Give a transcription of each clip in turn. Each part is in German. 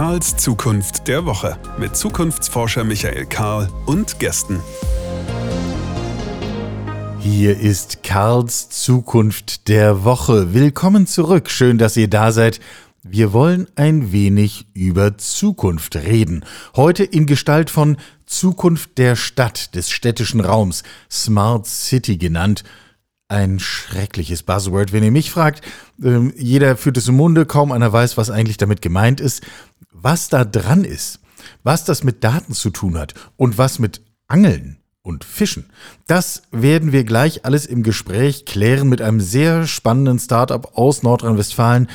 Karls Zukunft der Woche mit Zukunftsforscher Michael Karl und Gästen. Hier ist Karls Zukunft der Woche. Willkommen zurück. Schön, dass ihr da seid. Wir wollen ein wenig über Zukunft reden. Heute in Gestalt von Zukunft der Stadt, des städtischen Raums, Smart City genannt. Ein schreckliches Buzzword, wenn ihr mich fragt. Ähm, jeder führt es im Munde, kaum einer weiß, was eigentlich damit gemeint ist. Was da dran ist, was das mit Daten zu tun hat und was mit Angeln und Fischen. Das werden wir gleich alles im Gespräch klären mit einem sehr spannenden Startup aus Nordrhein-Westfalen.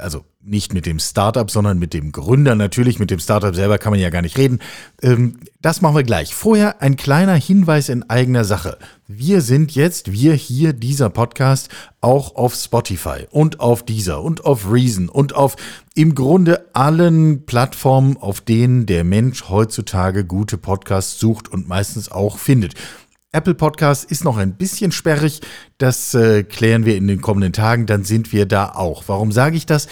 Also nicht mit dem Startup, sondern mit dem Gründer natürlich. Mit dem Startup selber kann man ja gar nicht reden. Ähm, das machen wir gleich. Vorher ein kleiner Hinweis in eigener Sache. Wir sind jetzt, wir hier, dieser Podcast, auch auf Spotify und auf Deezer und auf Reason und auf im Grunde allen Plattformen, auf denen der Mensch heutzutage gute Podcasts sucht und meistens auch findet. Apple Podcast ist noch ein bisschen sperrig. Das äh, klären wir in den kommenden Tagen. Dann sind wir da auch. Warum sage ich das?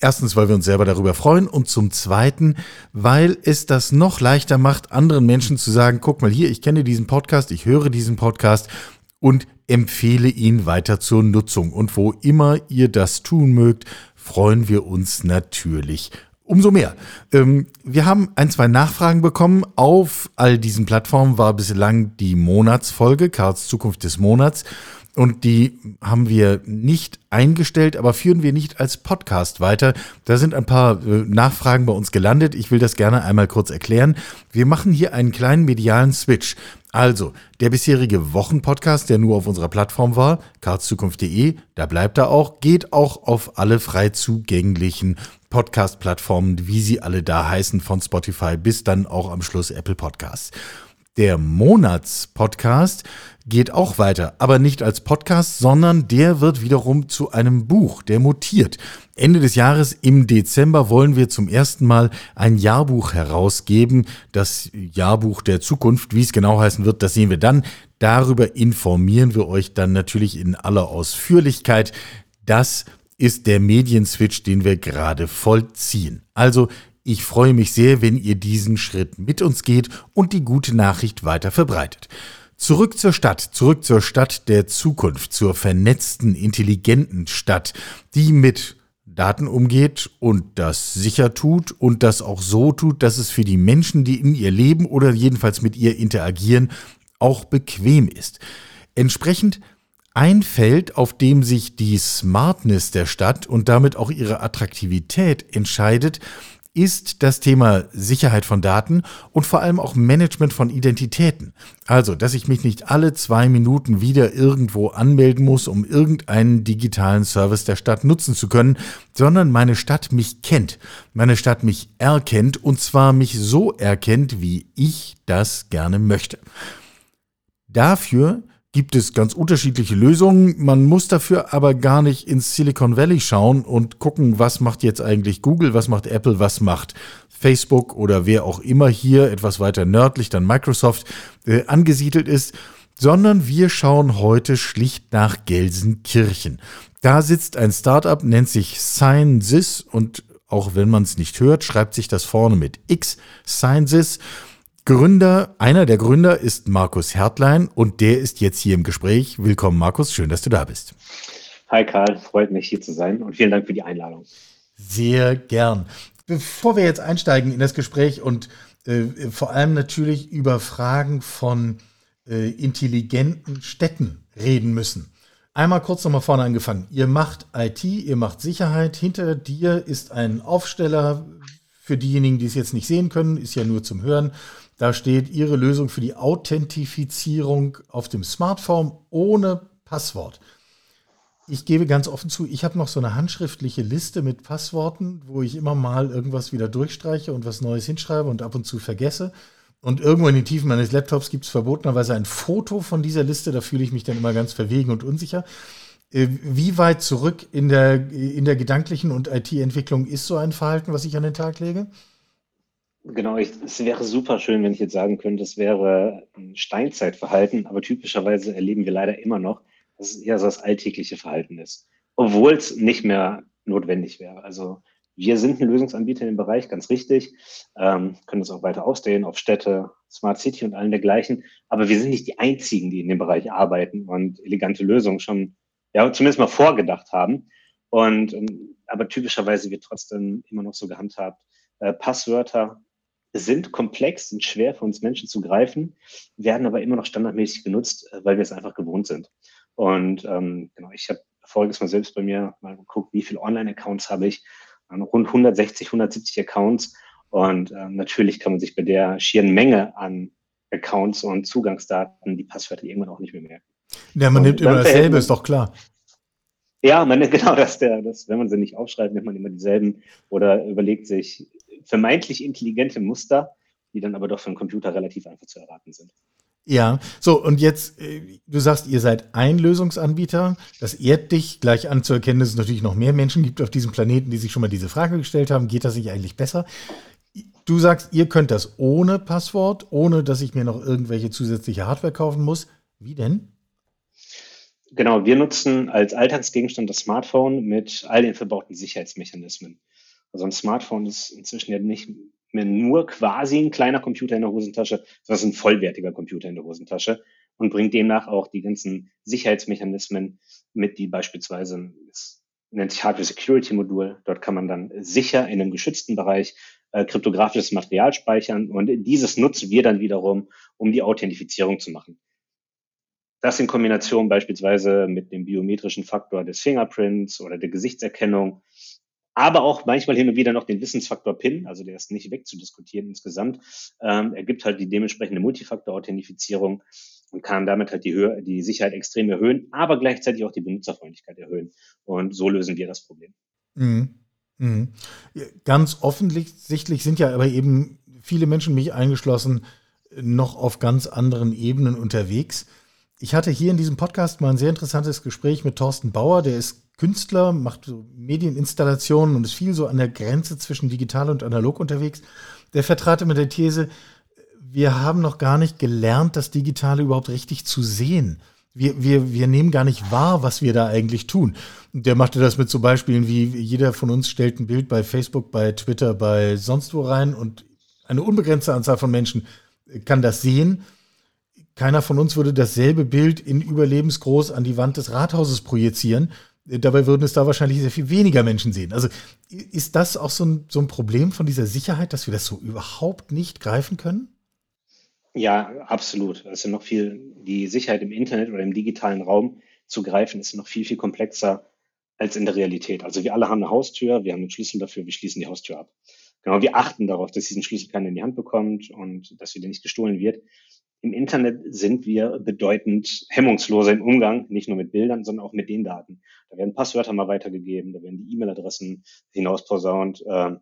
Erstens, weil wir uns selber darüber freuen und zum Zweiten, weil es das noch leichter macht, anderen Menschen zu sagen, guck mal hier, ich kenne diesen Podcast, ich höre diesen Podcast und empfehle ihn weiter zur Nutzung. Und wo immer ihr das tun mögt, freuen wir uns natürlich umso mehr. Ähm, wir haben ein, zwei Nachfragen bekommen. Auf all diesen Plattformen war bislang die Monatsfolge, Karls Zukunft des Monats. Und die haben wir nicht eingestellt, aber führen wir nicht als Podcast weiter. Da sind ein paar äh, Nachfragen bei uns gelandet. Ich will das gerne einmal kurz erklären. Wir machen hier einen kleinen medialen Switch. Also, der bisherige Wochenpodcast, der nur auf unserer Plattform war, karlszukunft.de, da bleibt er auch, geht auch auf alle frei zugänglichen Podcast-Plattformen, wie sie alle da heißen, von Spotify bis dann auch am Schluss Apple Podcasts. Der Monatspodcast geht auch weiter, aber nicht als Podcast, sondern der wird wiederum zu einem Buch, der mutiert. Ende des Jahres im Dezember wollen wir zum ersten Mal ein Jahrbuch herausgeben, das Jahrbuch der Zukunft, wie es genau heißen wird, das sehen wir dann. Darüber informieren wir euch dann natürlich in aller Ausführlichkeit. Das ist der Medienswitch, den wir gerade vollziehen. Also ich freue mich sehr, wenn ihr diesen Schritt mit uns geht und die gute Nachricht weiter verbreitet. Zurück zur Stadt, zurück zur Stadt der Zukunft, zur vernetzten, intelligenten Stadt, die mit Daten umgeht und das sicher tut und das auch so tut, dass es für die Menschen, die in ihr leben oder jedenfalls mit ihr interagieren, auch bequem ist. Entsprechend ein Feld, auf dem sich die Smartness der Stadt und damit auch ihre Attraktivität entscheidet, ist das Thema Sicherheit von Daten und vor allem auch Management von Identitäten. Also, dass ich mich nicht alle zwei Minuten wieder irgendwo anmelden muss, um irgendeinen digitalen Service der Stadt nutzen zu können, sondern meine Stadt mich kennt, meine Stadt mich erkennt und zwar mich so erkennt, wie ich das gerne möchte. Dafür gibt es ganz unterschiedliche Lösungen. Man muss dafür aber gar nicht ins Silicon Valley schauen und gucken, was macht jetzt eigentlich Google, was macht Apple, was macht Facebook oder wer auch immer hier etwas weiter nördlich dann Microsoft äh, angesiedelt ist, sondern wir schauen heute schlicht nach Gelsenkirchen. Da sitzt ein Startup, nennt sich SignSys und auch wenn man es nicht hört, schreibt sich das vorne mit X, SignSys. Gründer, einer der Gründer ist Markus Hertlein und der ist jetzt hier im Gespräch. Willkommen, Markus. Schön, dass du da bist. Hi, Karl. Freut mich, hier zu sein und vielen Dank für die Einladung. Sehr gern. Bevor wir jetzt einsteigen in das Gespräch und äh, vor allem natürlich über Fragen von äh, intelligenten Städten reden müssen. Einmal kurz nochmal vorne angefangen. Ihr macht IT, ihr macht Sicherheit. Hinter dir ist ein Aufsteller. Für diejenigen, die es jetzt nicht sehen können, ist ja nur zum Hören. Da steht Ihre Lösung für die Authentifizierung auf dem Smartphone ohne Passwort. Ich gebe ganz offen zu, ich habe noch so eine handschriftliche Liste mit Passworten, wo ich immer mal irgendwas wieder durchstreiche und was Neues hinschreibe und ab und zu vergesse. Und irgendwo in den Tiefen meines Laptops gibt es verbotenerweise ein Foto von dieser Liste. Da fühle ich mich dann immer ganz verwegen und unsicher. Äh, wie weit zurück in der, in der gedanklichen und IT-Entwicklung ist so ein Verhalten, was ich an den Tag lege? Genau, ich, es wäre super schön, wenn ich jetzt sagen könnte, es wäre ein Steinzeitverhalten, aber typischerweise erleben wir leider immer noch, dass es eher so das alltägliche Verhalten ist, obwohl es nicht mehr notwendig wäre. Also Wir sind ein Lösungsanbieter in dem Bereich, ganz richtig, ähm, können das auch weiter ausdehnen auf Städte, Smart City und allen dergleichen. Aber wir sind nicht die einzigen, die in dem Bereich arbeiten und elegante Lösungen schon, ja, zumindest mal vorgedacht haben. Und, ähm, aber typischerweise wird trotzdem immer noch so gehandhabt. Äh, Passwörter sind komplex, sind schwer für uns Menschen zu greifen, werden aber immer noch standardmäßig genutzt, äh, weil wir es einfach gewohnt sind. Und ähm, genau, ich habe voriges Mal selbst bei mir mal geguckt, wie viele Online-Accounts habe ich rund 160, 170 Accounts. Und ähm, natürlich kann man sich bei der schieren Menge an Accounts und Zugangsdaten die Passwörter irgendwann auch nicht mehr merken. Ja, man und nimmt immer dasselbe, ist doch klar. Ja, man, genau, dass der, das, wenn man sie nicht aufschreibt, nimmt man immer dieselben oder überlegt sich vermeintlich intelligente Muster, die dann aber doch für einen Computer relativ einfach zu erraten sind. Ja, so und jetzt, äh, du sagst, ihr seid ein Lösungsanbieter. Das ehrt dich gleich anzuerkennen, dass es natürlich noch mehr Menschen gibt auf diesem Planeten, die sich schon mal diese Frage gestellt haben, geht das sich eigentlich besser? Du sagst, ihr könnt das ohne Passwort, ohne dass ich mir noch irgendwelche zusätzliche Hardware kaufen muss. Wie denn? Genau, wir nutzen als Alltagsgegenstand das Smartphone mit all den verbauten Sicherheitsmechanismen. Also ein Smartphone ist inzwischen ja nicht mehr nur quasi ein kleiner Computer in der Hosentasche, sondern ein vollwertiger Computer in der Hosentasche und bringt demnach auch die ganzen Sicherheitsmechanismen mit, die beispielsweise, es nennt sich Hardware Security Modul, dort kann man dann sicher in einem geschützten Bereich äh, kryptografisches Material speichern und dieses nutzen wir dann wiederum, um die Authentifizierung zu machen. Das in Kombination beispielsweise mit dem biometrischen Faktor des Fingerprints oder der Gesichtserkennung aber auch manchmal hin und wieder noch den Wissensfaktor PIN, also der ist nicht wegzudiskutieren insgesamt. Ähm, er gibt halt die dementsprechende Multifaktor-Authentifizierung und kann damit halt die, Höhe, die Sicherheit extrem erhöhen, aber gleichzeitig auch die Benutzerfreundlichkeit erhöhen. Und so lösen wir das Problem. Mhm. Mhm. Ganz offensichtlich sind ja aber eben viele Menschen, mich eingeschlossen, noch auf ganz anderen Ebenen unterwegs. Ich hatte hier in diesem Podcast mal ein sehr interessantes Gespräch mit Thorsten Bauer, der ist Künstler, macht so Medieninstallationen und ist viel so an der Grenze zwischen digital und analog unterwegs. Der vertrat immer der These, wir haben noch gar nicht gelernt, das Digitale überhaupt richtig zu sehen. Wir, wir, wir nehmen gar nicht wahr, was wir da eigentlich tun. Der machte das mit so Beispielen wie jeder von uns stellt ein Bild bei Facebook, bei Twitter, bei sonst wo rein und eine unbegrenzte Anzahl von Menschen kann das sehen. Keiner von uns würde dasselbe Bild in überlebensgroß an die Wand des Rathauses projizieren Dabei würden es da wahrscheinlich sehr viel weniger Menschen sehen. Also ist das auch so ein, so ein Problem von dieser Sicherheit, dass wir das so überhaupt nicht greifen können? Ja, absolut. Ist noch viel, die Sicherheit im Internet oder im digitalen Raum zu greifen, ist noch viel, viel komplexer als in der Realität. Also wir alle haben eine Haustür, wir haben einen Schlüssel dafür, wir schließen die Haustür ab. Genau, wir achten darauf, dass diesen Schlüssel keiner in die Hand bekommt und dass wieder nicht gestohlen wird im Internet sind wir bedeutend hemmungsloser im Umgang, nicht nur mit Bildern, sondern auch mit den Daten. Da werden Passwörter mal weitergegeben, da werden die E-Mail-Adressen hinausposaunt, äh,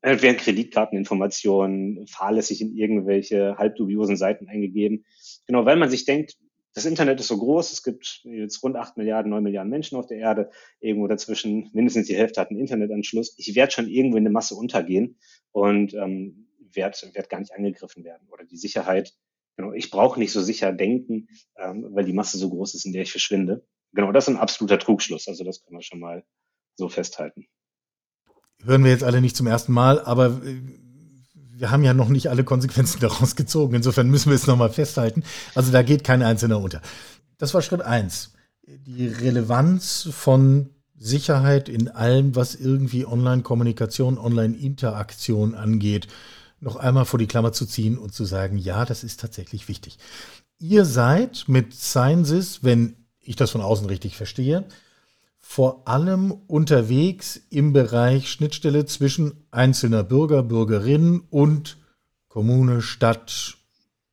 werden Kreditkarteninformationen fahrlässig in irgendwelche halbdubiosen Seiten eingegeben. Genau, weil man sich denkt, das Internet ist so groß, es gibt jetzt rund acht Milliarden, neun Milliarden Menschen auf der Erde, irgendwo dazwischen, mindestens die Hälfte hat einen Internetanschluss. Ich werde schon irgendwo in der Masse untergehen und ähm, werde werd gar nicht angegriffen werden. Oder die Sicherheit Genau, ich brauche nicht so sicher denken, ähm, weil die Masse so groß ist, in der ich verschwinde. Genau, das ist ein absoluter Trugschluss. Also das können wir schon mal so festhalten. Hören wir jetzt alle nicht zum ersten Mal, aber äh, wir haben ja noch nicht alle Konsequenzen daraus gezogen. Insofern müssen wir es nochmal festhalten. Also da geht kein Einzelner unter. Das war Schritt eins. Die Relevanz von Sicherheit in allem, was irgendwie Online-Kommunikation, Online-Interaktion angeht noch einmal vor die Klammer zu ziehen und zu sagen, ja, das ist tatsächlich wichtig. Ihr seid mit Sciences, wenn ich das von außen richtig verstehe, vor allem unterwegs im Bereich Schnittstelle zwischen einzelner Bürger, Bürgerinnen und Kommune, Stadt,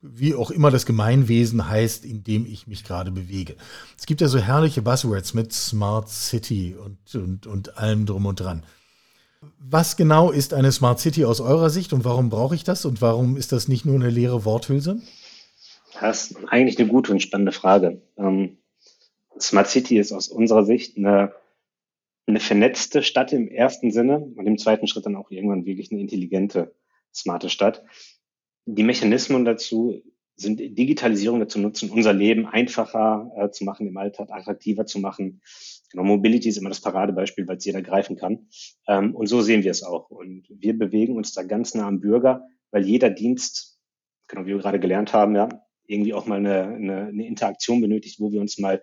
wie auch immer das Gemeinwesen heißt, in dem ich mich gerade bewege. Es gibt ja so herrliche Buzzwords mit Smart City und, und, und allem drum und dran. Was genau ist eine Smart City aus eurer Sicht und warum brauche ich das und warum ist das nicht nur eine leere Worthülse? Das ist eigentlich eine gute und spannende Frage. Ähm, Smart City ist aus unserer Sicht eine, eine vernetzte Stadt im ersten Sinne und im zweiten Schritt dann auch irgendwann wirklich eine intelligente, smarte Stadt. Die Mechanismen dazu sind Digitalisierung dazu nutzen, unser Leben einfacher äh, zu machen, im Alltag attraktiver zu machen, Genau, Mobility ist immer das Paradebeispiel, weil es jeder greifen kann. Ähm, und so sehen wir es auch. Und wir bewegen uns da ganz nah am Bürger, weil jeder Dienst, genau wie wir gerade gelernt haben, ja, irgendwie auch mal eine, eine, eine Interaktion benötigt, wo wir uns mal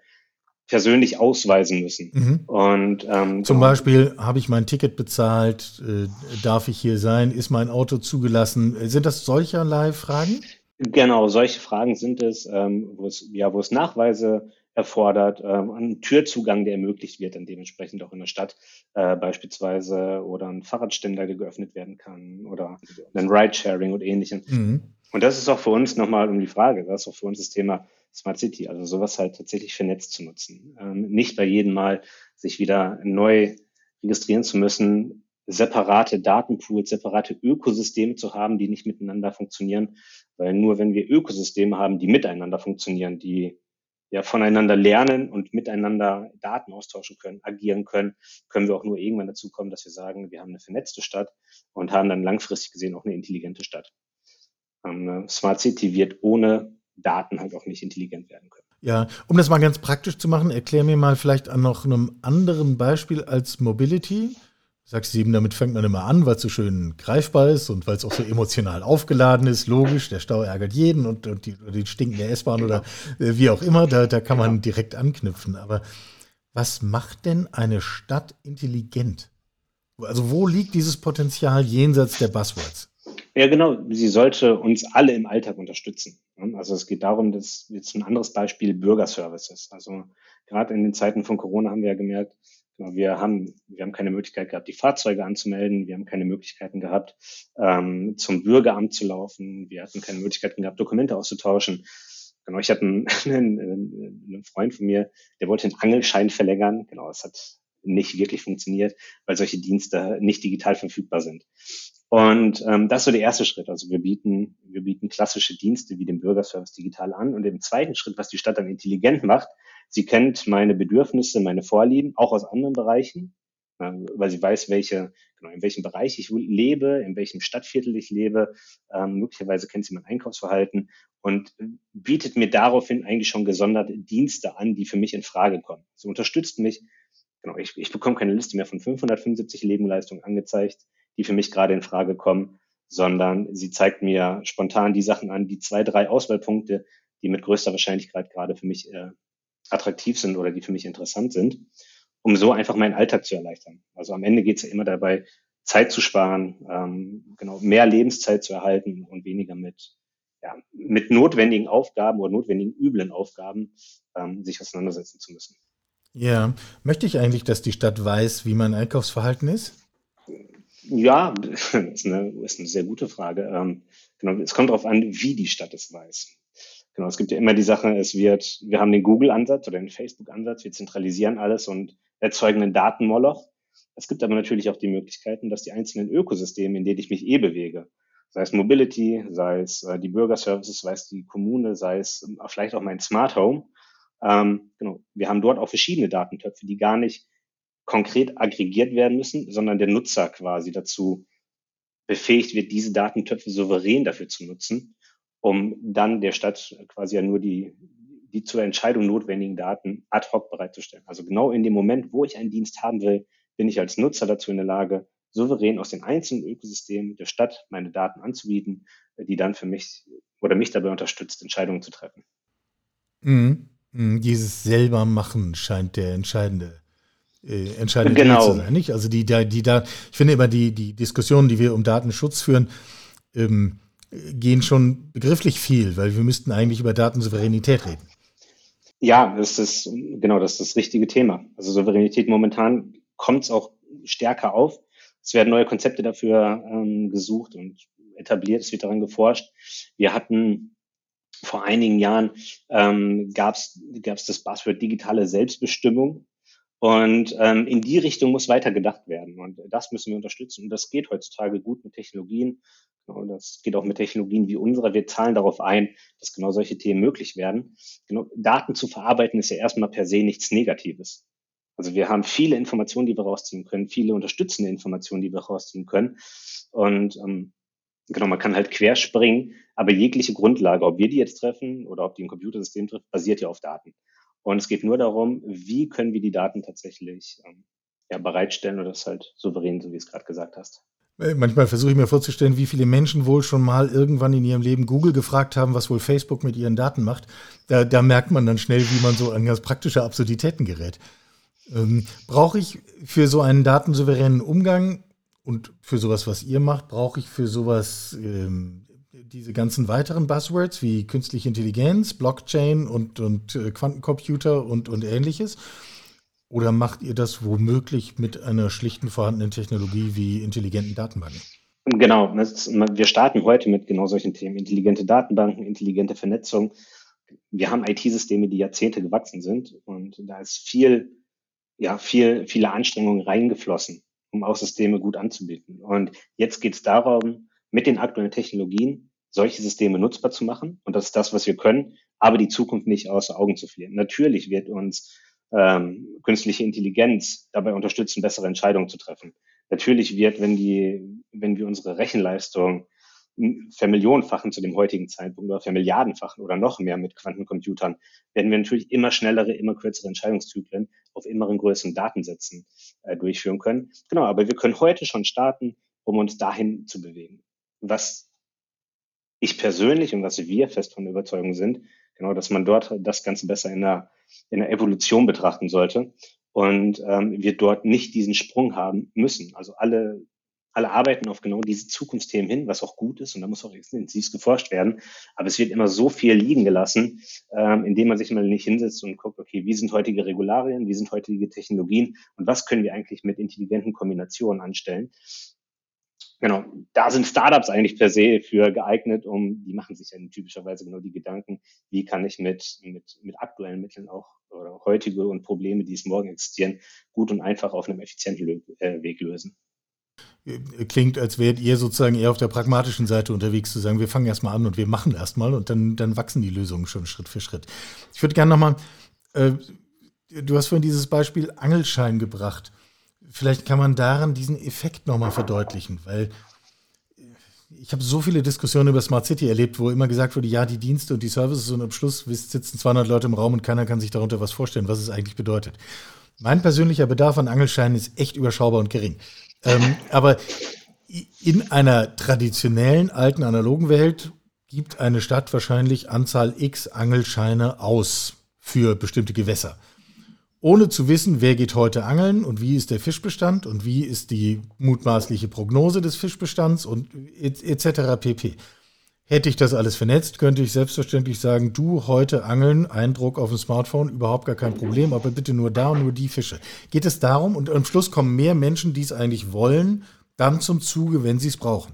persönlich ausweisen müssen. Mhm. Und ähm, zum genau. Beispiel habe ich mein Ticket bezahlt, äh, darf ich hier sein, ist mein Auto zugelassen? Sind das solcherlei Fragen? Genau, solche Fragen sind es, ähm, wo es ja, wo es Nachweise erfordert, ähm, einen Türzugang, der ermöglicht wird, dann dementsprechend auch in der Stadt äh, beispielsweise oder ein Fahrradständer, der geöffnet werden kann oder ein Ridesharing und ähnlichem. Mhm. Und das ist auch für uns nochmal um die Frage, das ist auch für uns das Thema Smart City, also sowas halt tatsächlich vernetzt zu nutzen. Ähm, nicht bei jedem Mal sich wieder neu registrieren zu müssen, separate Datenpools, separate Ökosysteme zu haben, die nicht miteinander funktionieren, weil nur wenn wir Ökosysteme haben, die miteinander funktionieren, die ja voneinander lernen und miteinander Daten austauschen können, agieren können, können wir auch nur irgendwann dazu kommen, dass wir sagen, wir haben eine vernetzte Stadt und haben dann langfristig gesehen auch eine intelligente Stadt. Eine Smart City wird ohne Daten halt auch nicht intelligent werden können. Ja, um das mal ganz praktisch zu machen, erklär mir mal vielleicht an noch einem anderen Beispiel als Mobility. Sagst du eben, damit fängt man immer an, weil es so schön greifbar ist und weil es auch so emotional aufgeladen ist. Logisch, der Stau ärgert jeden und, und die, die stinkende S-Bahn oder äh, wie auch immer, da, da kann man direkt anknüpfen. Aber was macht denn eine Stadt intelligent? Also wo liegt dieses Potenzial jenseits der Buzzwords? Ja, genau. Sie sollte uns alle im Alltag unterstützen. Also es geht darum, dass jetzt ein anderes Beispiel Bürgerservices. Also gerade in den Zeiten von Corona haben wir ja gemerkt, Genau, wir haben, wir haben keine Möglichkeit gehabt, die Fahrzeuge anzumelden. Wir haben keine Möglichkeiten gehabt, ähm, zum Bürgeramt zu laufen. Wir hatten keine Möglichkeiten gehabt, Dokumente auszutauschen. Genau, ich hatte einen, einen, einen Freund von mir, der wollte den Angelschein verlängern. Genau, es hat nicht wirklich funktioniert, weil solche Dienste nicht digital verfügbar sind. Und ähm, das ist so der erste Schritt. Also wir bieten, wir bieten klassische Dienste wie den Bürgerservice digital an. Und im zweiten Schritt, was die Stadt dann intelligent macht, Sie kennt meine Bedürfnisse, meine Vorlieben, auch aus anderen Bereichen, weil sie weiß, welche, genau, in welchem Bereich ich lebe, in welchem Stadtviertel ich lebe. Ähm, möglicherweise kennt sie mein Einkaufsverhalten und bietet mir daraufhin eigentlich schon gesonderte Dienste an, die für mich in Frage kommen. Sie unterstützt mich. Genau, ich, ich bekomme keine Liste mehr von 575 Lebenleistungen angezeigt, die für mich gerade in Frage kommen, sondern sie zeigt mir spontan die Sachen an, die zwei, drei Auswahlpunkte, die mit größter Wahrscheinlichkeit gerade für mich äh, attraktiv sind oder die für mich interessant sind, um so einfach meinen Alltag zu erleichtern. Also am Ende geht es ja immer dabei, Zeit zu sparen, ähm, genau mehr Lebenszeit zu erhalten und weniger mit ja, mit notwendigen Aufgaben oder notwendigen üblen Aufgaben ähm, sich auseinandersetzen zu müssen. Ja, möchte ich eigentlich, dass die Stadt weiß, wie mein Einkaufsverhalten ist? Ja, ist eine, ist eine sehr gute Frage. Ähm, genau, es kommt darauf an, wie die Stadt es weiß. Genau, es gibt ja immer die Sache, es wird, wir haben den Google-Ansatz oder den Facebook-Ansatz, wir zentralisieren alles und erzeugen einen Datenmoloch. Es gibt aber natürlich auch die Möglichkeiten, dass die einzelnen Ökosysteme, in denen ich mich eh bewege, sei es Mobility, sei es äh, die Bürgerservices, sei es die Kommune, sei es äh, vielleicht auch mein Smart Home, ähm, genau, wir haben dort auch verschiedene Datentöpfe, die gar nicht konkret aggregiert werden müssen, sondern der Nutzer quasi dazu befähigt wird, diese Datentöpfe souverän dafür zu nutzen um dann der Stadt quasi ja nur die, die zur Entscheidung notwendigen Daten ad hoc bereitzustellen. Also genau in dem Moment, wo ich einen Dienst haben will, bin ich als Nutzer dazu in der Lage, souverän aus den einzelnen Ökosystemen der Stadt meine Daten anzubieten, die dann für mich oder mich dabei unterstützt, Entscheidungen zu treffen. Mhm. mhm. Dieses selber machen scheint der entscheidende äh, entscheidende genau. zu sein, nicht? Also die da die da ich finde immer die die Diskussionen, die wir um Datenschutz führen, ähm, gehen schon begrifflich viel, weil wir müssten eigentlich über Datensouveränität reden. Ja, das ist genau das ist das richtige Thema. Also Souveränität momentan kommt es auch stärker auf. Es werden neue Konzepte dafür ähm, gesucht und etabliert. Es wird daran geforscht. Wir hatten vor einigen Jahren ähm, gab es das Buzzword digitale Selbstbestimmung. Und ähm, in die Richtung muss weiter gedacht werden. Und das müssen wir unterstützen. Und das geht heutzutage gut mit Technologien. Und das geht auch mit Technologien wie unserer. Wir zahlen darauf ein, dass genau solche Themen möglich werden. Genau, Daten zu verarbeiten ist ja erstmal per se nichts Negatives. Also wir haben viele Informationen, die wir rausziehen können, viele unterstützende Informationen, die wir rausziehen können. Und ähm, genau, man kann halt querspringen, aber jegliche Grundlage, ob wir die jetzt treffen oder ob die ein Computersystem trifft, basiert ja auf Daten. Und es geht nur darum, wie können wir die Daten tatsächlich ähm, ja, bereitstellen oder das halt souverän, so wie es gerade gesagt hast. Äh, manchmal versuche ich mir vorzustellen, wie viele Menschen wohl schon mal irgendwann in ihrem Leben Google gefragt haben, was wohl Facebook mit ihren Daten macht. Da, da merkt man dann schnell, wie man so an ganz praktische Absurditäten gerät. Ähm, brauche ich für so einen datensouveränen Umgang und für sowas, was ihr macht, brauche ich für sowas ähm, diese ganzen weiteren Buzzwords wie künstliche Intelligenz, Blockchain und, und äh, Quantencomputer und, und ähnliches? Oder macht ihr das womöglich mit einer schlichten vorhandenen Technologie wie intelligenten Datenbanken? Genau, wir starten heute mit genau solchen Themen. Intelligente Datenbanken, intelligente Vernetzung. Wir haben IT-Systeme, die Jahrzehnte gewachsen sind und da ist viel, ja, viel, viele Anstrengungen reingeflossen, um auch Systeme gut anzubieten. Und jetzt geht es darum, mit den aktuellen Technologien solche Systeme nutzbar zu machen. Und das ist das, was wir können, aber die Zukunft nicht außer Augen zu verlieren. Natürlich wird uns ähm, künstliche Intelligenz dabei unterstützen, bessere Entscheidungen zu treffen. Natürlich wird, wenn die, wenn wir unsere Rechenleistung vermillionenfachen zu dem heutigen Zeitpunkt oder vermilliardenfachen oder noch mehr mit Quantencomputern, werden wir natürlich immer schnellere, immer kürzere Entscheidungszyklen auf immer größeren Datensätzen äh, durchführen können. Genau, aber wir können heute schon starten, um uns dahin zu bewegen. Was ich persönlich und was wir fest von der Überzeugung sind, genau, dass man dort das Ganze besser in der, in der Evolution betrachten sollte und ähm, wir dort nicht diesen Sprung haben müssen. Also alle, alle arbeiten auf genau diese Zukunftsthemen hin, was auch gut ist und da muss auch intensiv geforscht werden. Aber es wird immer so viel liegen gelassen, ähm, indem man sich mal nicht hinsetzt und guckt, okay, wie sind heutige Regularien, wie sind heutige Technologien und was können wir eigentlich mit intelligenten Kombinationen anstellen. Genau, da sind Startups eigentlich per se für geeignet, um, die machen sich ja typischerweise genau die Gedanken, wie kann ich mit, mit, mit aktuellen Mitteln auch oder heutige und Probleme, die es morgen existieren, gut und einfach auf einem effizienten äh, Weg lösen. Klingt, als wärt ihr sozusagen eher auf der pragmatischen Seite unterwegs, zu sagen, wir fangen erstmal an und wir machen erstmal und dann, dann wachsen die Lösungen schon Schritt für Schritt. Ich würde gerne nochmal, äh, du hast vorhin dieses Beispiel Angelschein gebracht. Vielleicht kann man daran diesen Effekt nochmal verdeutlichen, weil ich habe so viele Diskussionen über Smart City erlebt, wo immer gesagt wurde, ja, die Dienste und die Services und am Schluss sitzen 200 Leute im Raum und keiner kann sich darunter was vorstellen, was es eigentlich bedeutet. Mein persönlicher Bedarf an Angelscheinen ist echt überschaubar und gering. Ähm, aber in einer traditionellen, alten, analogen Welt gibt eine Stadt wahrscheinlich Anzahl X Angelscheine aus für bestimmte Gewässer ohne zu wissen, wer geht heute angeln und wie ist der Fischbestand und wie ist die mutmaßliche Prognose des Fischbestands und etc. pp. Hätte ich das alles vernetzt, könnte ich selbstverständlich sagen, du heute angeln, Eindruck auf dem Smartphone, überhaupt gar kein Problem, aber bitte nur da und nur die Fische. Geht es darum, und am Schluss kommen mehr Menschen, die es eigentlich wollen, dann zum Zuge, wenn sie es brauchen.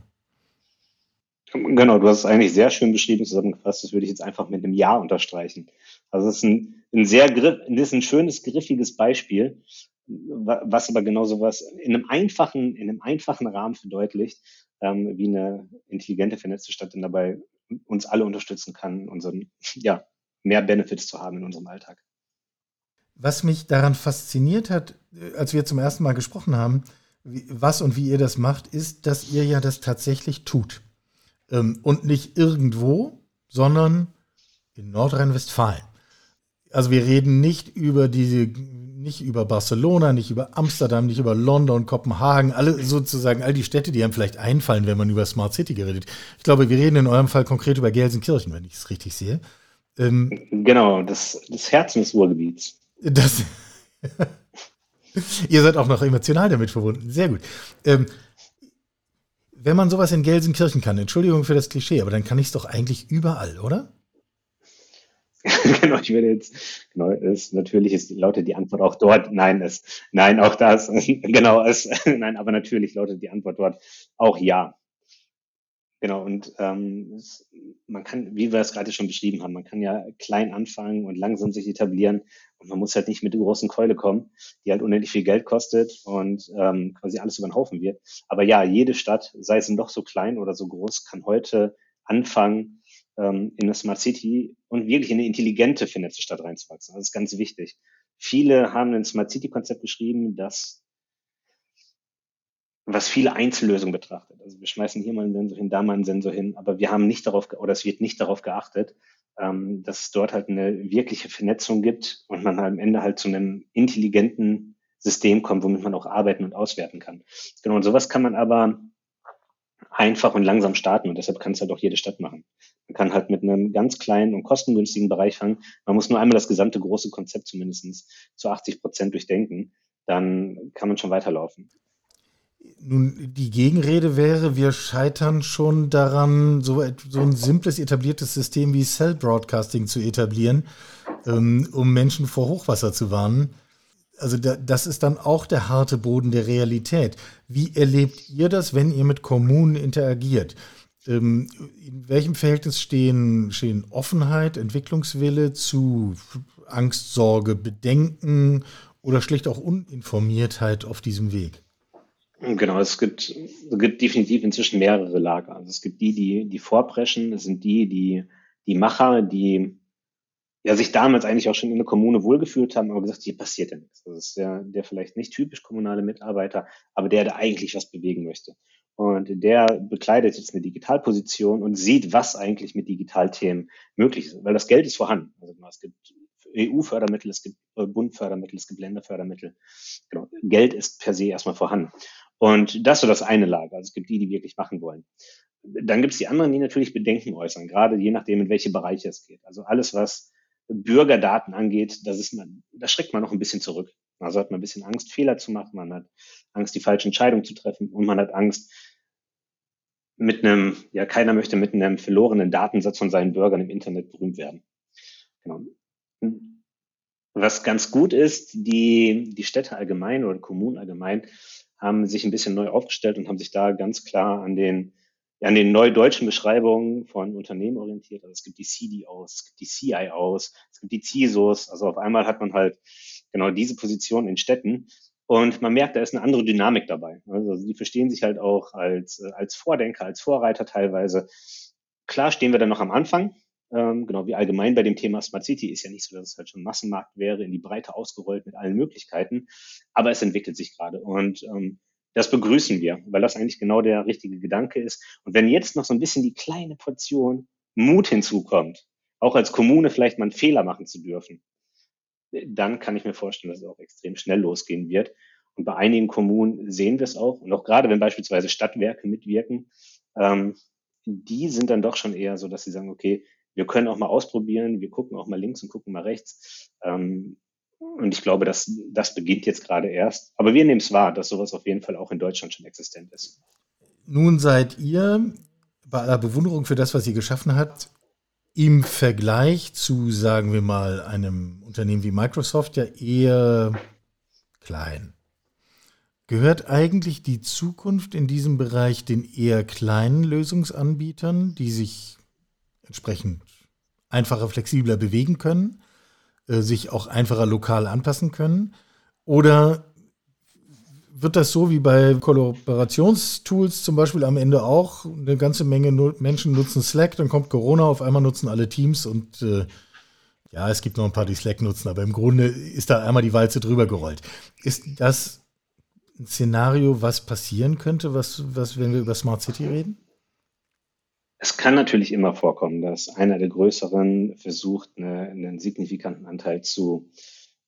Genau, du hast es eigentlich sehr schön beschrieben zusammengefasst. Das würde ich jetzt einfach mit einem Ja unterstreichen. Also es ist ein, ein sehr griff, das ist ein schönes, griffiges Beispiel, was aber genauso was in einem einfachen, in einem einfachen Rahmen verdeutlicht, ähm, wie eine intelligente, vernetzte Stadt denn dabei uns alle unterstützen kann, unseren, ja, mehr Benefits zu haben in unserem Alltag. Was mich daran fasziniert hat, äh, als wir zum ersten Mal gesprochen haben, was und wie ihr das macht, ist, dass ihr ja das tatsächlich tut. Ähm, und nicht irgendwo, sondern in Nordrhein-Westfalen. Also wir reden nicht über diese, nicht über Barcelona, nicht über Amsterdam, nicht über London, Kopenhagen, alle sozusagen all die Städte, die einem vielleicht einfallen, wenn man über Smart City geredet. Ich glaube, wir reden in eurem Fall konkret über Gelsenkirchen, wenn ich es richtig sehe. Ähm, genau, das, das Herzen des Ruhrgebiets. Das, Ihr seid auch noch emotional damit verbunden. Sehr gut. Ähm, wenn man sowas in Gelsenkirchen kann, Entschuldigung für das Klischee, aber dann kann ich es doch eigentlich überall, oder? genau, ich würde jetzt, genau, ist, natürlich ist, lautet die Antwort auch dort, nein, es, nein, auch das, genau, es, nein, aber natürlich lautet die Antwort dort auch ja. Genau, und ähm, es, man kann, wie wir es gerade schon beschrieben haben, man kann ja klein anfangen und langsam sich etablieren und man muss halt nicht mit der großen Keule kommen, die halt unendlich viel Geld kostet und ähm, quasi alles über den Haufen wird. Aber ja, jede Stadt, sei es noch so klein oder so groß, kann heute anfangen, ähm, in eine Smart City und wirklich in eine intelligente vernetzte Stadt reinzuwachsen. Das ist ganz wichtig. Viele haben ein Smart City Konzept beschrieben, das was viele Einzellösungen betrachtet. Also wir schmeißen hier mal einen Sensor hin, da mal einen Sensor hin, aber wir haben nicht darauf, oder es wird nicht darauf geachtet, ähm, dass es dort halt eine wirkliche Vernetzung gibt und man am Ende halt zu einem intelligenten System kommt, womit man auch arbeiten und auswerten kann. Genau, und sowas kann man aber einfach und langsam starten und deshalb kann es halt auch jede Stadt machen. Man kann halt mit einem ganz kleinen und kostengünstigen Bereich fangen. Man muss nur einmal das gesamte große Konzept zumindest zu 80 Prozent durchdenken. Dann kann man schon weiterlaufen. Nun, die Gegenrede wäre, wir scheitern schon daran, so, so ein simples etabliertes System wie Cell Broadcasting zu etablieren, ähm, um Menschen vor Hochwasser zu warnen. Also da, das ist dann auch der harte Boden der Realität. Wie erlebt ihr das, wenn ihr mit Kommunen interagiert? Ähm, in welchem Verhältnis stehen, stehen Offenheit, Entwicklungswille zu Angst, Sorge, Bedenken oder schlicht auch Uninformiertheit auf diesem Weg? Genau, es gibt, es gibt definitiv inzwischen mehrere Lager. Also es gibt die, die, die vorpreschen, es sind die, die, die Macher, die ja sich damals eigentlich auch schon in der Kommune wohlgefühlt haben, aber gesagt, hier passiert ja nichts. Das ist der, der vielleicht nicht typisch kommunale Mitarbeiter, aber der, der eigentlich was bewegen möchte. Und der bekleidet jetzt eine Digitalposition und sieht, was eigentlich mit Digitalthemen möglich ist, weil das Geld ist vorhanden. Also es gibt EU-Fördermittel, es gibt äh, Bundfördermittel, es gibt Länderfördermittel. Genau. Geld ist per se erstmal vorhanden. Und das so das eine Lager. Also es gibt die, die wirklich machen wollen. Dann gibt es die anderen, die natürlich Bedenken äußern, gerade je nachdem, in welche Bereiche es geht. Also alles, was Bürgerdaten angeht, das ist man, da schreckt man noch ein bisschen zurück. Also hat man ein bisschen Angst, Fehler zu machen, man hat Angst, die falsche Entscheidung zu treffen und man hat Angst, mit einem, ja, keiner möchte mit einem verlorenen Datensatz von seinen Bürgern im Internet berühmt werden. Genau. Was ganz gut ist, die, die Städte allgemein oder Kommunen allgemein haben sich ein bisschen neu aufgestellt und haben sich da ganz klar an den, ja, an den neudeutschen Beschreibungen von Unternehmen orientiert. Also es gibt die CDOs, es gibt die CIOs, es gibt die CISOs. Also auf einmal hat man halt genau diese Position in Städten. Und man merkt, da ist eine andere Dynamik dabei. Also die verstehen sich halt auch als, als Vordenker, als Vorreiter teilweise. Klar stehen wir dann noch am Anfang, ähm, genau wie allgemein bei dem Thema Smart City ist ja nicht so, dass es halt schon Massenmarkt wäre, in die Breite ausgerollt mit allen Möglichkeiten, aber es entwickelt sich gerade und ähm, das begrüßen wir, weil das eigentlich genau der richtige Gedanke ist. Und wenn jetzt noch so ein bisschen die kleine Portion Mut hinzukommt, auch als Kommune vielleicht mal einen Fehler machen zu dürfen, dann kann ich mir vorstellen, dass es auch extrem schnell losgehen wird. Und bei einigen Kommunen sehen wir es auch. Und auch gerade wenn beispielsweise Stadtwerke mitwirken, ähm, die sind dann doch schon eher so, dass sie sagen, okay, wir können auch mal ausprobieren, wir gucken auch mal links und gucken mal rechts. Ähm, und ich glaube, dass das beginnt jetzt gerade erst. Aber wir nehmen es wahr, dass sowas auf jeden Fall auch in Deutschland schon existent ist. Nun seid ihr bei aller Bewunderung für das, was ihr geschaffen habt, im Vergleich zu, sagen wir mal, einem Unternehmen wie Microsoft ja eher klein. Gehört eigentlich die Zukunft in diesem Bereich den eher kleinen Lösungsanbietern, die sich entsprechend einfacher, flexibler bewegen können, äh, sich auch einfacher lokal anpassen können? Oder wird das so wie bei Kollaborationstools zum Beispiel am Ende auch? Eine ganze Menge Menschen nutzen Slack, dann kommt Corona, auf einmal nutzen alle Teams und äh, ja, es gibt noch ein paar, die Slack nutzen, aber im Grunde ist da einmal die Walze drüber gerollt. Ist das ein Szenario, was passieren könnte, was, was, wenn wir über Smart City reden? Es kann natürlich immer vorkommen, dass einer der größeren versucht, eine, einen signifikanten Anteil zu,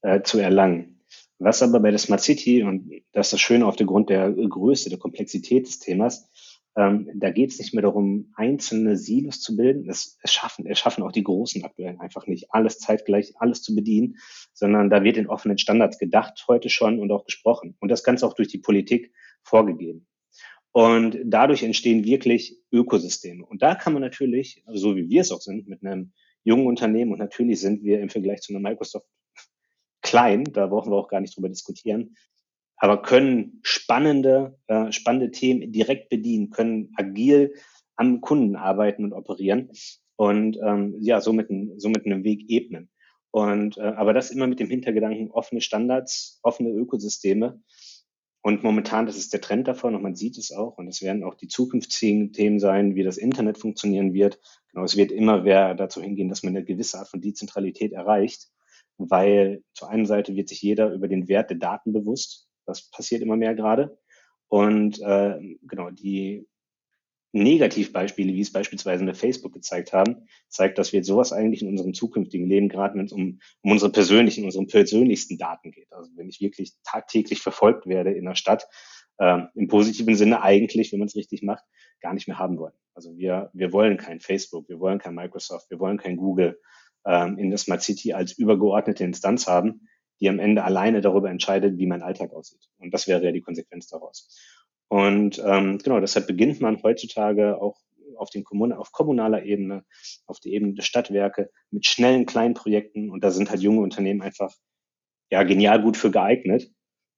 äh, zu erlangen. Was aber bei der Smart City, und das ist das Schöne auf der Grund der Größe, der Komplexität des Themas, ähm, da geht es nicht mehr darum, einzelne Silos zu bilden. Es, schaffen, es schaffen auch die Großen aktuell einfach nicht, alles zeitgleich, alles zu bedienen, sondern da wird in offenen Standards gedacht, heute schon und auch gesprochen. Und das Ganze auch durch die Politik vorgegeben. Und dadurch entstehen wirklich Ökosysteme. Und da kann man natürlich, so wie wir es auch sind, mit einem jungen Unternehmen, und natürlich sind wir im Vergleich zu einer Microsoft klein, da brauchen wir auch gar nicht drüber diskutieren, aber können spannende, äh, spannende Themen direkt bedienen, können agil am Kunden arbeiten und operieren und ähm, ja, somit, somit einen Weg ebnen. Und äh, aber das immer mit dem Hintergedanken offene Standards, offene Ökosysteme und momentan, das ist der Trend davon und man sieht es auch. Und es werden auch die zukünftigen Themen sein, wie das Internet funktionieren wird. Genau, es wird immer mehr dazu hingehen, dass man eine gewisse Art von Dezentralität erreicht, weil zur einen Seite wird sich jeder über den Wert der Daten bewusst. Das passiert immer mehr gerade. Und äh, genau, die Negativbeispiele, wie es beispielsweise eine Facebook gezeigt haben, zeigt, dass wir sowas eigentlich in unserem zukünftigen Leben, gerade wenn es um, um unsere persönlichen, unsere persönlichsten Daten geht. Also wenn ich wirklich tagtäglich verfolgt werde in der Stadt, äh, im positiven Sinne eigentlich, wenn man es richtig macht, gar nicht mehr haben wollen. Also wir, wir wollen kein Facebook, wir wollen kein Microsoft, wir wollen kein Google ähm, in der Smart City als übergeordnete Instanz haben, die am Ende alleine darüber entscheidet, wie mein Alltag aussieht. Und das wäre ja die Konsequenz daraus. Und ähm, genau, deshalb beginnt man heutzutage auch auf, den Kommun auf kommunaler Ebene, auf der Ebene der Stadtwerke mit schnellen kleinen Projekten. Und da sind halt junge Unternehmen einfach ja genial gut für geeignet,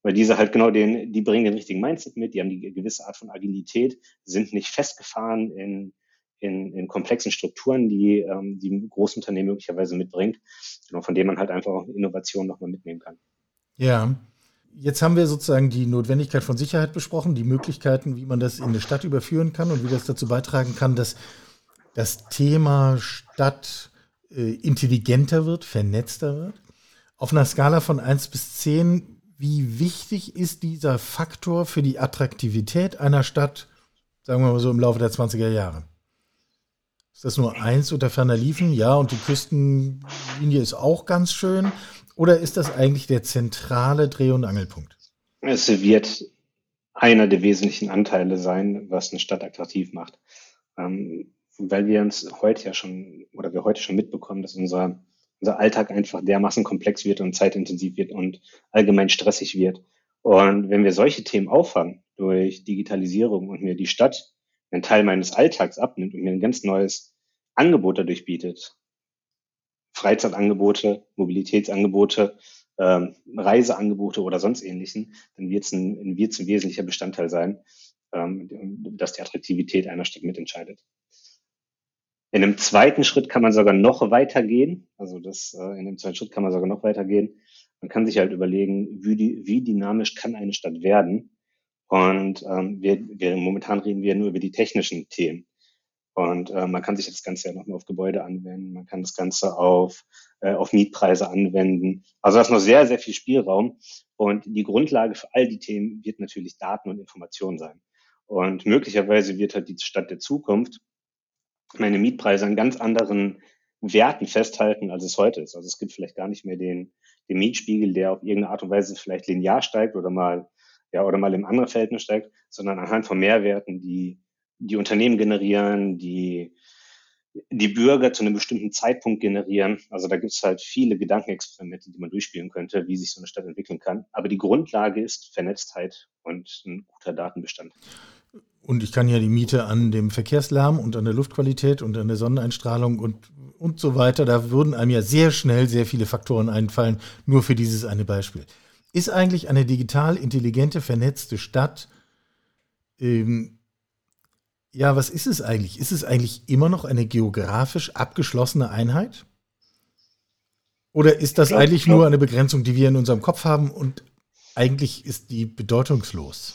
weil diese halt genau den, die bringen den richtigen Mindset mit, die haben die gewisse Art von Agilität, sind nicht festgefahren in, in, in komplexen Strukturen, die ähm, die Großunternehmen möglicherweise mitbringt, genau, von denen man halt einfach auch Innovation nochmal mitnehmen kann. Ja, Jetzt haben wir sozusagen die Notwendigkeit von Sicherheit besprochen, die Möglichkeiten, wie man das in eine Stadt überführen kann und wie das dazu beitragen kann, dass das Thema Stadt äh, intelligenter wird, vernetzter wird. Auf einer Skala von 1 bis 10, wie wichtig ist dieser Faktor für die Attraktivität einer Stadt, sagen wir mal so im Laufe der 20er Jahre? Ist das nur eins unter ferner Liefen? Ja, und die Küstenlinie ist auch ganz schön. Oder ist das eigentlich der zentrale Dreh- und Angelpunkt? Es wird einer der wesentlichen Anteile sein, was eine Stadt attraktiv macht. Ähm, weil wir uns heute ja schon, oder wir heute schon mitbekommen, dass unser, unser Alltag einfach dermaßen komplex wird und zeitintensiv wird und allgemein stressig wird. Und wenn wir solche Themen auffangen durch Digitalisierung und mir die Stadt einen Teil meines Alltags abnimmt und mir ein ganz neues Angebot dadurch bietet, Freizeitangebote, Mobilitätsangebote, ähm, Reiseangebote oder sonst ähnlichen, dann wird es ein, wird's ein wesentlicher Bestandteil sein, ähm, dass die Attraktivität einer Stadt mitentscheidet. In einem zweiten Schritt kann man sogar noch weitergehen. Also das, äh, in dem zweiten Schritt kann man sogar noch weitergehen. Man kann sich halt überlegen, wie, die, wie dynamisch kann eine Stadt werden. Und ähm, wir, wir momentan reden wir nur über die technischen Themen. Und äh, man kann sich das Ganze ja nochmal auf Gebäude anwenden, man kann das Ganze auf, äh, auf Mietpreise anwenden. Also da ist noch sehr, sehr viel Spielraum. Und die Grundlage für all die Themen wird natürlich Daten und Informationen sein. Und möglicherweise wird halt die Stadt der Zukunft meine Mietpreise an ganz anderen Werten festhalten, als es heute ist. Also es gibt vielleicht gar nicht mehr den, den Mietspiegel, der auf irgendeine Art und Weise vielleicht linear steigt oder mal, ja, oder mal im anderen Verhältnis steigt, sondern anhand von Mehrwerten, die die Unternehmen generieren, die die Bürger zu einem bestimmten Zeitpunkt generieren. Also da gibt es halt viele Gedankenexperimente, die man durchspielen könnte, wie sich so eine Stadt entwickeln kann. Aber die Grundlage ist Vernetztheit und ein guter Datenbestand. Und ich kann ja die Miete an dem Verkehrslärm und an der Luftqualität und an der Sonneneinstrahlung und, und so weiter, da würden einem ja sehr schnell sehr viele Faktoren einfallen, nur für dieses eine Beispiel. Ist eigentlich eine digital intelligente, vernetzte Stadt ähm, ja, was ist es eigentlich? Ist es eigentlich immer noch eine geografisch abgeschlossene Einheit? Oder ist das eigentlich nur eine Begrenzung, die wir in unserem Kopf haben und eigentlich ist die bedeutungslos?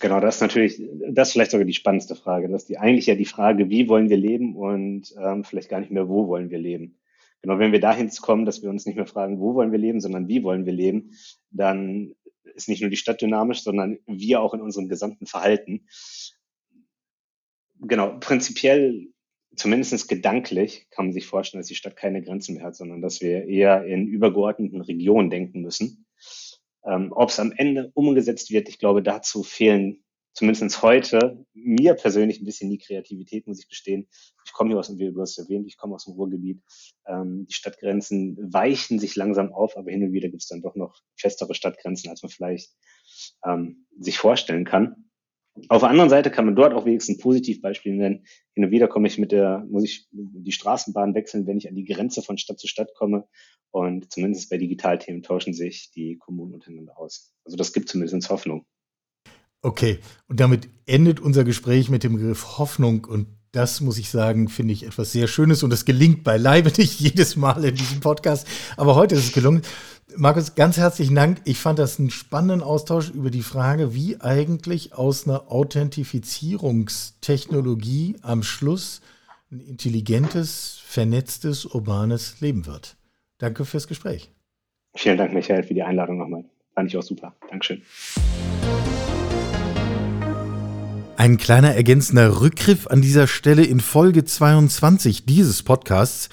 Genau, das ist natürlich, das ist vielleicht sogar die spannendste Frage. Das ist die, eigentlich ja die Frage, wie wollen wir leben und ähm, vielleicht gar nicht mehr, wo wollen wir leben. Genau, wenn wir dahin kommen, dass wir uns nicht mehr fragen, wo wollen wir leben, sondern wie wollen wir leben, dann ist nicht nur die Stadt dynamisch, sondern wir auch in unserem gesamten Verhalten genau, prinzipiell, zumindest gedanklich, kann man sich vorstellen, dass die Stadt keine Grenzen mehr hat, sondern dass wir eher in übergeordneten Regionen denken müssen. Ähm, Ob es am Ende umgesetzt wird, ich glaube, dazu fehlen zumindest heute mir persönlich ein bisschen die Kreativität, muss ich gestehen. Ich komme hier aus dem, wie du hast erwähnt, ich komme aus dem Ruhrgebiet. Ähm, die Stadtgrenzen weichen sich langsam auf, aber hin und wieder gibt es dann doch noch festere Stadtgrenzen, als man vielleicht ähm, sich vorstellen kann. Auf der anderen Seite kann man dort auch wenigstens ein Positivbeispiel nennen. Hin und wieder komme ich mit der, muss ich die Straßenbahn wechseln, wenn ich an die Grenze von Stadt zu Stadt komme. Und zumindest bei Digitalthemen tauschen sich die Kommunen untereinander aus. Also das gibt zumindest Hoffnung. Okay, und damit endet unser Gespräch mit dem Begriff Hoffnung und das muss ich sagen, finde ich etwas sehr Schönes und das gelingt beileibe nicht jedes Mal in diesem Podcast, aber heute ist es gelungen. Markus, ganz herzlichen Dank. Ich fand das einen spannenden Austausch über die Frage, wie eigentlich aus einer Authentifizierungstechnologie am Schluss ein intelligentes, vernetztes, urbanes Leben wird. Danke fürs Gespräch. Vielen Dank, Michael, für die Einladung nochmal. Fand ich auch super. Dankeschön. Ein kleiner ergänzender Rückgriff an dieser Stelle in Folge 22 dieses Podcasts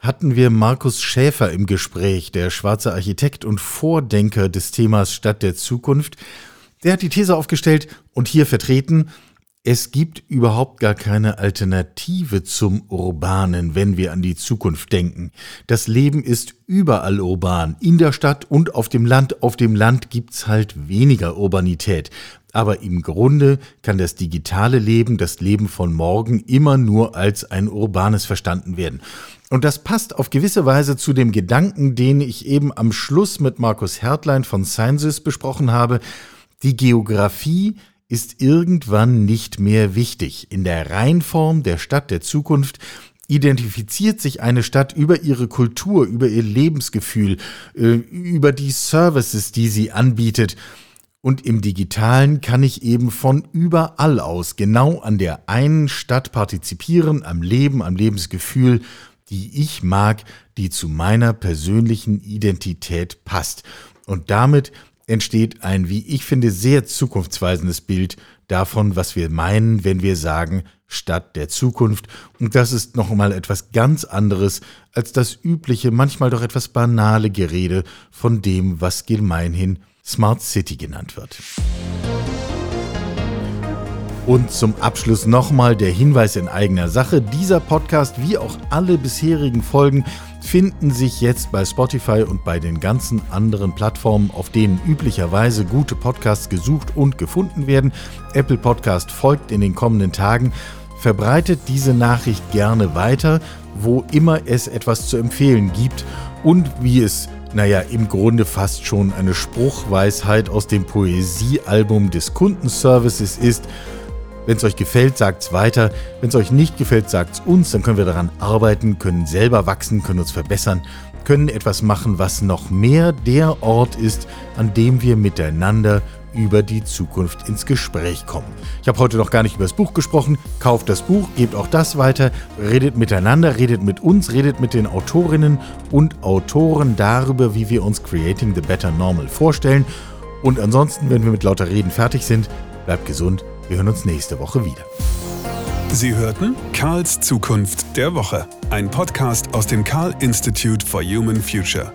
hatten wir Markus Schäfer im Gespräch, der schwarze Architekt und Vordenker des Themas Stadt der Zukunft. Der hat die These aufgestellt und hier vertreten, es gibt überhaupt gar keine Alternative zum Urbanen, wenn wir an die Zukunft denken. Das Leben ist überall urban, in der Stadt und auf dem Land. Auf dem Land gibt's halt weniger Urbanität. Aber im Grunde kann das digitale Leben, das Leben von morgen, immer nur als ein urbanes verstanden werden. Und das passt auf gewisse Weise zu dem Gedanken, den ich eben am Schluss mit Markus Hertlein von Sciences besprochen habe. Die Geografie ist irgendwann nicht mehr wichtig. In der Reinform der Stadt der Zukunft identifiziert sich eine Stadt über ihre Kultur, über ihr Lebensgefühl, äh, über die Services, die sie anbietet. Und im digitalen kann ich eben von überall aus genau an der einen Stadt partizipieren, am Leben, am Lebensgefühl, die ich mag, die zu meiner persönlichen Identität passt. Und damit entsteht ein, wie ich finde, sehr zukunftsweisendes Bild davon, was wir meinen, wenn wir sagen Stadt der Zukunft. Und das ist nochmal etwas ganz anderes als das übliche, manchmal doch etwas banale Gerede von dem, was gemeinhin Smart City genannt wird. Und zum Abschluss nochmal der Hinweis in eigener Sache. Dieser Podcast, wie auch alle bisherigen Folgen, finden sich jetzt bei Spotify und bei den ganzen anderen Plattformen, auf denen üblicherweise gute Podcasts gesucht und gefunden werden. Apple Podcast folgt in den kommenden Tagen. Verbreitet diese Nachricht gerne weiter, wo immer es etwas zu empfehlen gibt und wie es naja, im Grunde fast schon eine Spruchweisheit aus dem Poesiealbum des Kundenservices ist. Wenn es euch gefällt, sagt's weiter. Wenn es euch nicht gefällt, sagt's uns. Dann können wir daran arbeiten, können selber wachsen, können uns verbessern, können etwas machen, was noch mehr der Ort ist, an dem wir miteinander über die Zukunft ins Gespräch kommen. Ich habe heute noch gar nicht über das Buch gesprochen. Kauft das Buch, gebt auch das weiter, redet miteinander, redet mit uns, redet mit den Autorinnen und Autoren darüber, wie wir uns Creating the Better Normal vorstellen. Und ansonsten, wenn wir mit lauter Reden fertig sind, bleibt gesund wir hören uns nächste Woche wieder. Sie hörten Karls Zukunft der Woche, ein Podcast aus dem Karl Institute for Human Future.